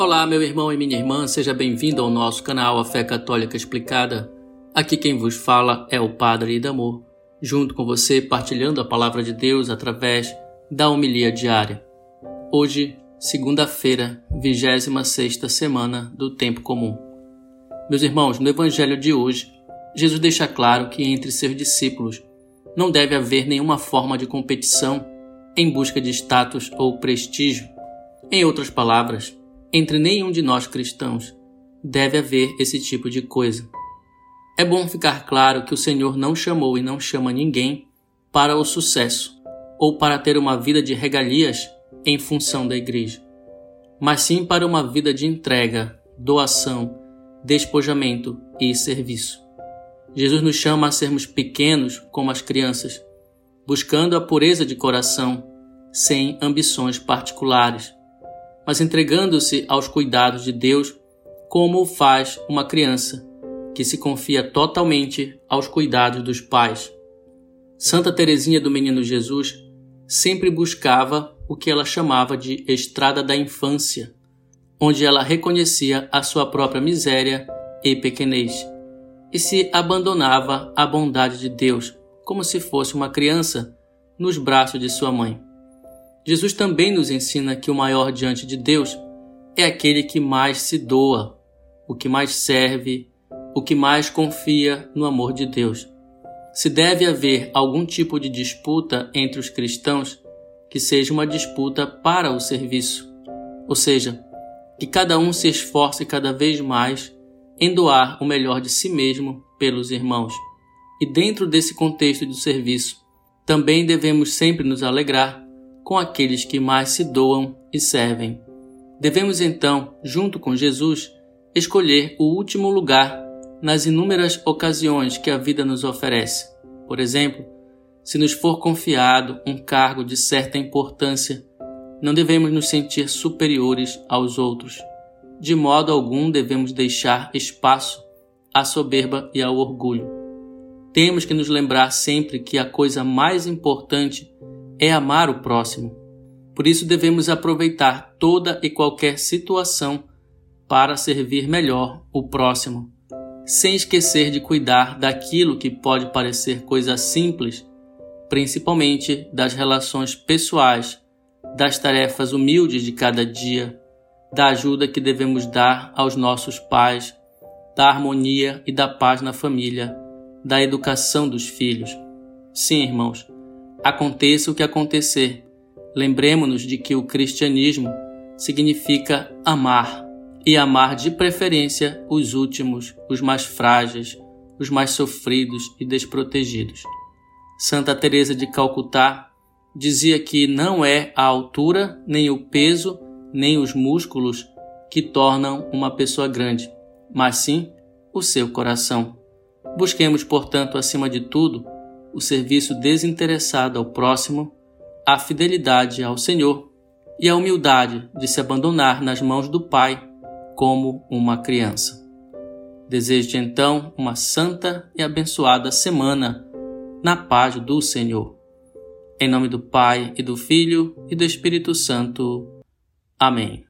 Olá, meu irmão e minha irmã, seja bem-vindo ao nosso canal A Fé Católica Explicada. Aqui quem vos fala é o Padre Idamor, junto com você partilhando a palavra de Deus através da homilia diária. Hoje, segunda-feira, 26 semana do Tempo Comum. Meus irmãos, no Evangelho de hoje, Jesus deixa claro que entre seus discípulos não deve haver nenhuma forma de competição em busca de status ou prestígio. Em outras palavras, entre nenhum de nós cristãos deve haver esse tipo de coisa. É bom ficar claro que o Senhor não chamou e não chama ninguém para o sucesso ou para ter uma vida de regalias em função da igreja, mas sim para uma vida de entrega, doação, despojamento e serviço. Jesus nos chama a sermos pequenos como as crianças, buscando a pureza de coração, sem ambições particulares mas entregando-se aos cuidados de Deus, como o faz uma criança que se confia totalmente aos cuidados dos pais. Santa Teresinha do Menino Jesus sempre buscava o que ela chamava de estrada da infância, onde ela reconhecia a sua própria miséria e pequenez e se abandonava à bondade de Deus, como se fosse uma criança nos braços de sua mãe. Jesus também nos ensina que o maior diante de Deus é aquele que mais se doa, o que mais serve, o que mais confia no amor de Deus. Se deve haver algum tipo de disputa entre os cristãos, que seja uma disputa para o serviço, ou seja, que cada um se esforce cada vez mais em doar o melhor de si mesmo pelos irmãos. E dentro desse contexto do serviço, também devemos sempre nos alegrar com aqueles que mais se doam e servem. Devemos então, junto com Jesus, escolher o último lugar nas inúmeras ocasiões que a vida nos oferece. Por exemplo, se nos for confiado um cargo de certa importância, não devemos nos sentir superiores aos outros. De modo algum devemos deixar espaço à soberba e ao orgulho. Temos que nos lembrar sempre que a coisa mais importante é amar o próximo. Por isso devemos aproveitar toda e qualquer situação para servir melhor o próximo, sem esquecer de cuidar daquilo que pode parecer coisa simples, principalmente das relações pessoais, das tarefas humildes de cada dia, da ajuda que devemos dar aos nossos pais, da harmonia e da paz na família, da educação dos filhos. Sim, irmãos, Aconteça o que acontecer, lembremos-nos de que o cristianismo significa amar, e amar de preferência os últimos, os mais frágeis, os mais sofridos e desprotegidos. Santa Teresa de Calcutá dizia que não é a altura, nem o peso, nem os músculos que tornam uma pessoa grande, mas sim o seu coração. Busquemos, portanto, acima de tudo, o serviço desinteressado ao próximo, a fidelidade ao Senhor e a humildade de se abandonar nas mãos do Pai como uma criança. Desejo então uma santa e abençoada semana na paz do Senhor. Em nome do Pai e do Filho e do Espírito Santo. Amém.